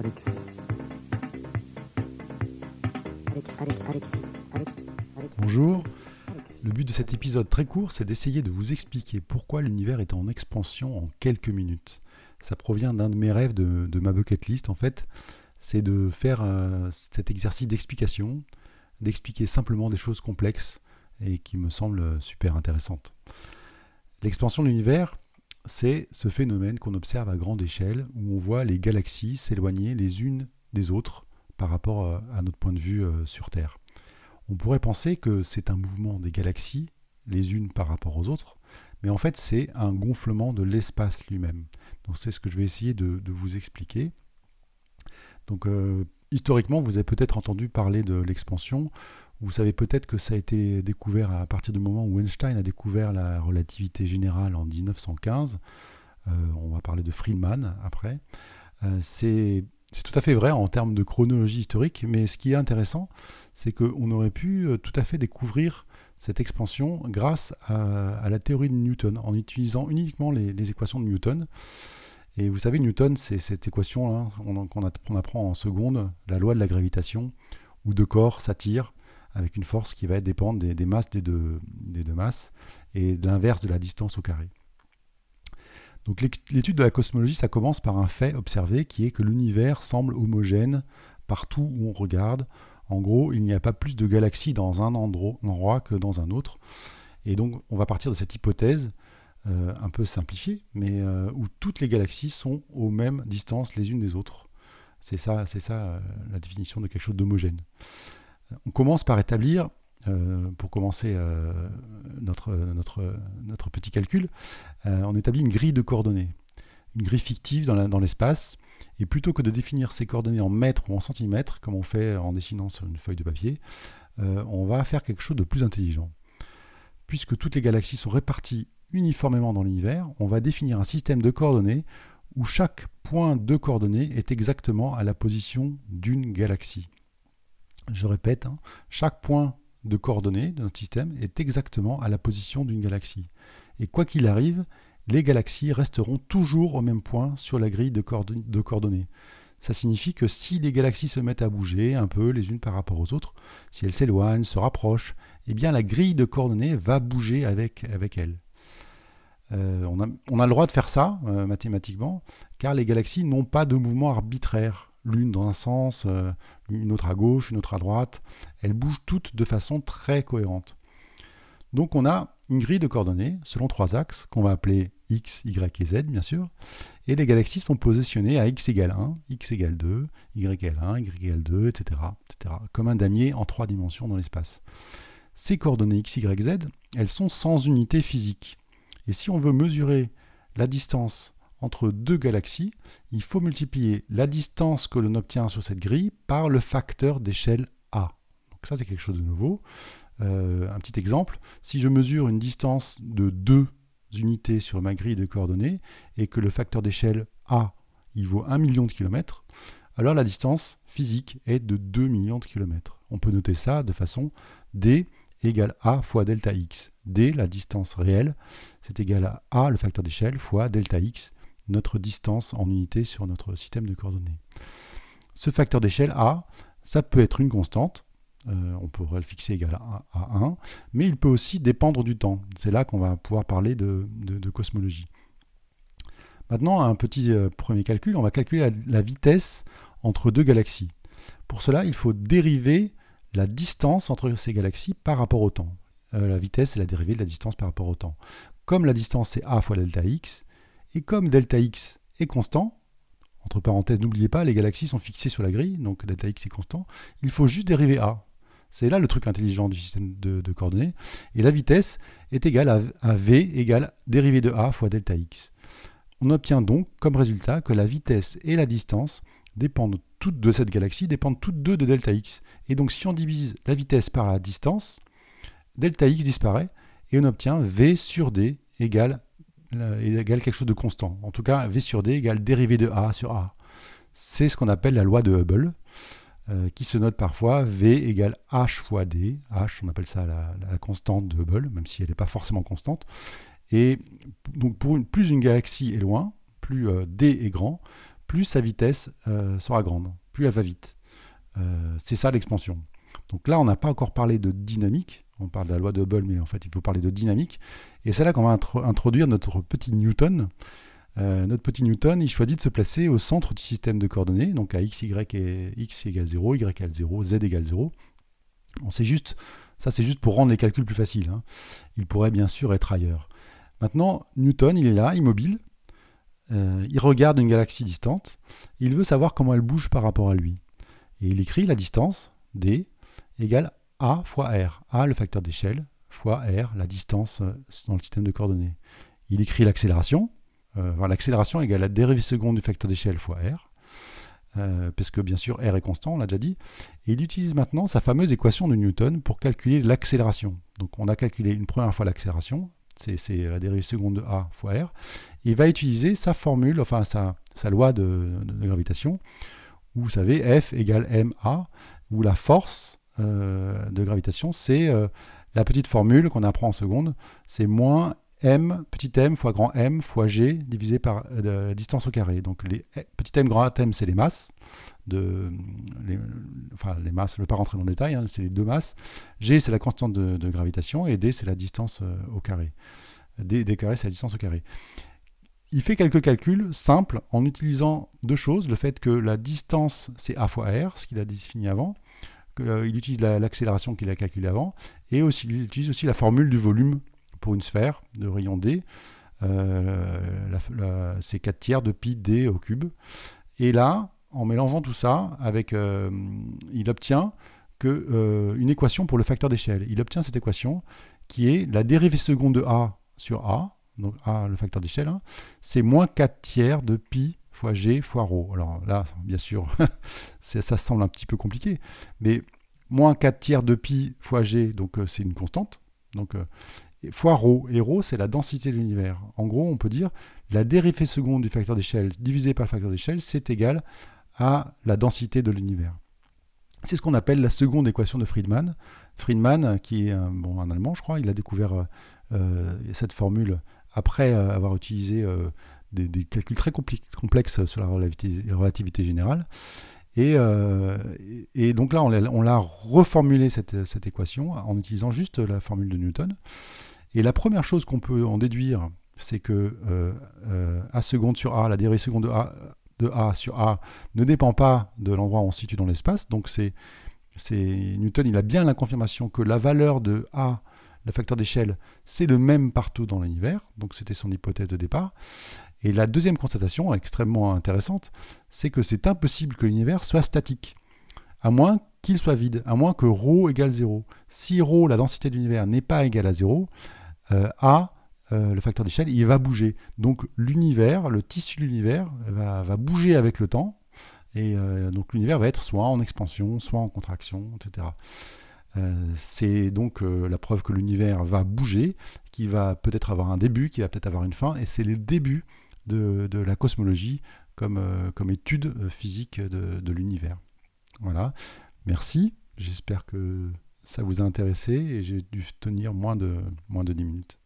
Alexis. Bonjour. Le but de cet épisode très court, c'est d'essayer de vous expliquer pourquoi l'univers est en expansion en quelques minutes. Ça provient d'un de mes rêves de, ma bucket list, en fait. C'est de faire euh, cet exercice d'explication, d'expliquer simplement des choses complexes et qui me semblent super intéressantes. L'expansion de l'univers, c'est ce phénomène qu'on observe à grande échelle où on voit les galaxies s'éloigner les unes des autres par rapport euh, à notre point de vue euh, sur Terre. On pourrait penser que c'est un mouvement des galaxies, les unes par rapport aux autres, mais en fait c'est un gonflement de l'espace lui-même. Donc c'est ce que je vais essayer de, vous expliquer. Donc euh, historiquement, vous avez peut-être entendu parler de l'expansion. Vous savez peut-être que ça a été découvert à partir du moment où Einstein a découvert la relativité générale en 1915. on va parler de Friedman après. c'est c'est tout à fait vrai en termes de chronologie historique, mais ce qui est intéressant, c'est qu'on aurait pu euh, tout à fait découvrir cette expansion grâce à, la théorie de Newton, en utilisant uniquement les, équations de Newton. Et vous savez, Newton, c'est cette équation hein, qu'on apprend en seconde, la loi de la gravitation, où deux corps s'attirent avec une force qui va dépendre des, masses des deux, des deux masses et de l'inverse de la distance au carré. Donc l'étude de la cosmologie, ça commence par un fait observé qui est que l'univers semble homogène partout où on regarde. En gros, il n'y a pas plus de galaxies dans un endroit que dans un autre. Et donc on va partir de cette hypothèse euh, un peu simplifiée, mais euh, où toutes les galaxies sont aux mêmes distances les unes des autres. C'est ça, ça euh, la définition de quelque chose d'homogène. On commence par établir euh, pour commencer euh, notre, petit calcul, euh, on établit une grille de coordonnées, une grille fictive dans l'espace. et plutôt que de définir ces coordonnées en mètres ou en centimètres, comme on fait en dessinant sur une feuille de papier, on va faire quelque chose de plus intelligent. Puisque toutes les galaxies sont réparties uniformément dans l'univers, on va définir un système de coordonnées où chaque point de coordonnées est exactement à la position d'une galaxie. Je répète, hein, chaque point de coordonnées de notre système est exactement à la position d'une galaxie. Et quoi qu'il arrive, les galaxies resteront toujours au même point sur la grille de, coordonnées. Ça signifie que si les galaxies se mettent à bouger un peu les unes par rapport aux autres, si elles s'éloignent, se rapprochent, eh bien la grille de coordonnées va bouger avec, elles. Euh, on, a, le droit de faire ça euh, mathématiquement, car les galaxies n'ont pas de mouvement arbitraire l'une dans un sens, euh, une autre à gauche, une autre à droite. Elles bougent toutes de façon très cohérente. Donc on a une grille de coordonnées selon trois axes qu'on va appeler x, y et z bien sûr. Et les galaxies sont positionnées à x égale 1, x égale 2, y égale 1, y égale 2, etc., etc. Comme un damier en trois dimensions dans l'espace. Ces coordonnées x, y, z, elles sont sans unité physique. Et si on veut mesurer la distance entre deux galaxies, il faut multiplier la distance que l'on obtient sur cette grille par le facteur d'échelle A. Donc ça, c'est quelque chose de nouveau. Euh, un petit exemple, si je mesure une distance de 2 unités sur ma grille de coordonnées et que le facteur d'échelle A il vaut 1 million de kilomètres, alors la distance physique est de 2 millions de kilomètres. On peut noter ça de façon D égale A fois delta x. D, la distance réelle, c'est égal à A, le facteur d'échelle, fois delta x, notre distance en unité sur notre système de coordonnées. Ce facteur d'échelle A, ça peut être une constante, euh, on pourrait le fixer égal à, 1, mais il peut aussi dépendre du temps. C'est là qu'on va pouvoir parler de, cosmologie. Maintenant, un petit euh, premier calcul, on va calculer la, vitesse entre deux galaxies. Pour cela, il faut dériver la distance entre ces galaxies par rapport au temps. Euh, la vitesse, c'est la dérivée de la distance par rapport au temps. Comme la distance, c'est a fois delta x, et comme delta x est constant, entre parenthèses, n'oubliez pas, les galaxies sont fixées sur la grille, donc delta x est constant, il faut juste dériver a. C'est là le truc intelligent du système de, coordonnées. Et la vitesse est égale à, v égale dérivée de a fois delta x. On obtient donc comme résultat que la vitesse et la distance dépendent toutes de cette galaxie, dépendent toutes deux de delta x. Et donc si on divise la vitesse par la distance, delta x disparaît et on obtient v sur d égale égale quelque chose de constant. En tout cas, V sur D égale dérivée de A sur A. C'est ce qu'on appelle la loi de Hubble, euh, qui se note parfois V égale H fois D. H, on appelle ça la, constante de Hubble, même si elle n'est pas forcément constante. Et donc, pour plus une galaxie est loin, plus euh, D est grand, plus sa vitesse sera grande, plus elle va vite. c'est ça l'expansion. Donc là, on n'a pas encore parlé de dynamique. On parle de la loi de Hubble, mais en fait, il faut parler de dynamique. Et c'est là qu'on va introduire notre petit Newton. Euh, notre petit Newton, il choisit de se placer au centre du système de coordonnées, donc à x, y et x égale 0, y égale 0, z égale 0. On sait juste, ça c'est juste pour rendre les calculs plus faciles. Hein. Il pourrait bien sûr être ailleurs. Maintenant, Newton, il est là, immobile. Euh, il regarde une galaxie distante. Il veut savoir comment elle bouge par rapport à lui. Et il écrit la distance, d, égale a fois r. a, le facteur d'échelle, fois r, la distance euh, dans le système de coordonnées. Il écrit l'accélération. Euh, l'accélération égale la dérivée seconde du facteur d'échelle fois r. Euh, parce que bien sûr r est constant, on l'a déjà dit. Et il utilise maintenant sa fameuse équation de Newton pour calculer l'accélération. Donc on a calculé une première fois l'accélération, c'est la dérivée seconde de a fois r. il va utiliser sa formule, enfin sa, loi de, de, gravitation, où vous savez f égale ma, où la force de gravitation, c'est euh, la petite formule qu'on apprend en seconde, c'est moins m, petit m fois grand m fois g divisé par euh, la distance au carré. Donc les petit m, grand m, c'est les masses. De, enfin, les masses, je ne vais pas rentrer dans le détail, hein, c'est les deux masses. G, c'est la constante de, gravitation et d, c'est la distance au carré. D, d carré, c'est la distance au carré. Il fait quelques calculs simples en utilisant deux choses. Le fait que la distance, c'est a fois r, ce qu'il a défini avant, euh, il utilise l'accélération qu'il a calculée avant, et il utilise aussi la formule du volume pour une sphère de rayon D. Euh, c'est 4 tiers de pi d au cube. Et là, en mélangeant tout ça, avec, euh, il obtient que, une équation pour le facteur d'échelle. Il obtient cette équation qui est la dérivée seconde de a sur a, donc a le facteur d'échelle, hein, c'est moins 4 tiers de pi fois g fois rho. Alors là, bien sûr, ça semble un petit peu compliqué, mais moins 4 tiers de pi fois g, donc euh, c'est une constante, donc euh, fois rho. Et rho, c'est la densité de l'univers. En gros, on peut dire la dérivée seconde du facteur d'échelle divisé par le facteur d'échelle, c'est égal à la densité de l'univers. C'est ce qu'on appelle la seconde équation de Friedman. Friedman, qui est un, bon, Allemand, je crois, il a découvert euh, cette formule après avoir utilisé des, calculs très complexes sur la relativité, générale. Euh, et, donc là, on l'a reformulé cette, cette, équation en utilisant juste la formule de Newton. Et la première chose qu'on peut en déduire, c'est que euh, euh, A seconde sur A, la dérivée seconde de A, de A sur A ne dépend pas de l'endroit où on se situe dans l'espace. Donc c'est Newton, il a bien la confirmation que la valeur de A, le facteur d'échelle, c'est le même partout dans l'univers. Donc c'était son hypothèse de départ. Et la deuxième constatation, extrêmement intéressante, c'est que c'est impossible que l'univers soit statique, à moins qu'il soit vide, à moins que ρ égale 0. Si ρ, la densité de l'univers, n'est pas égale à 0, euh, A, euh, le facteur d'échelle, il va bouger. Donc l'univers, le tissu de l'univers, va, bouger avec le temps, et euh, donc l'univers va être soit en expansion, soit en contraction, etc. c'est donc la preuve que l'univers va bouger, qui va peut-être avoir un début, qui va peut-être avoir une fin, et c'est le début de, la cosmologie comme, euh, étude euh, physique de, de l'univers. Voilà, merci. J'espère que ça vous a intéressé et j'ai dû tenir moins de, moins de 10 minutes.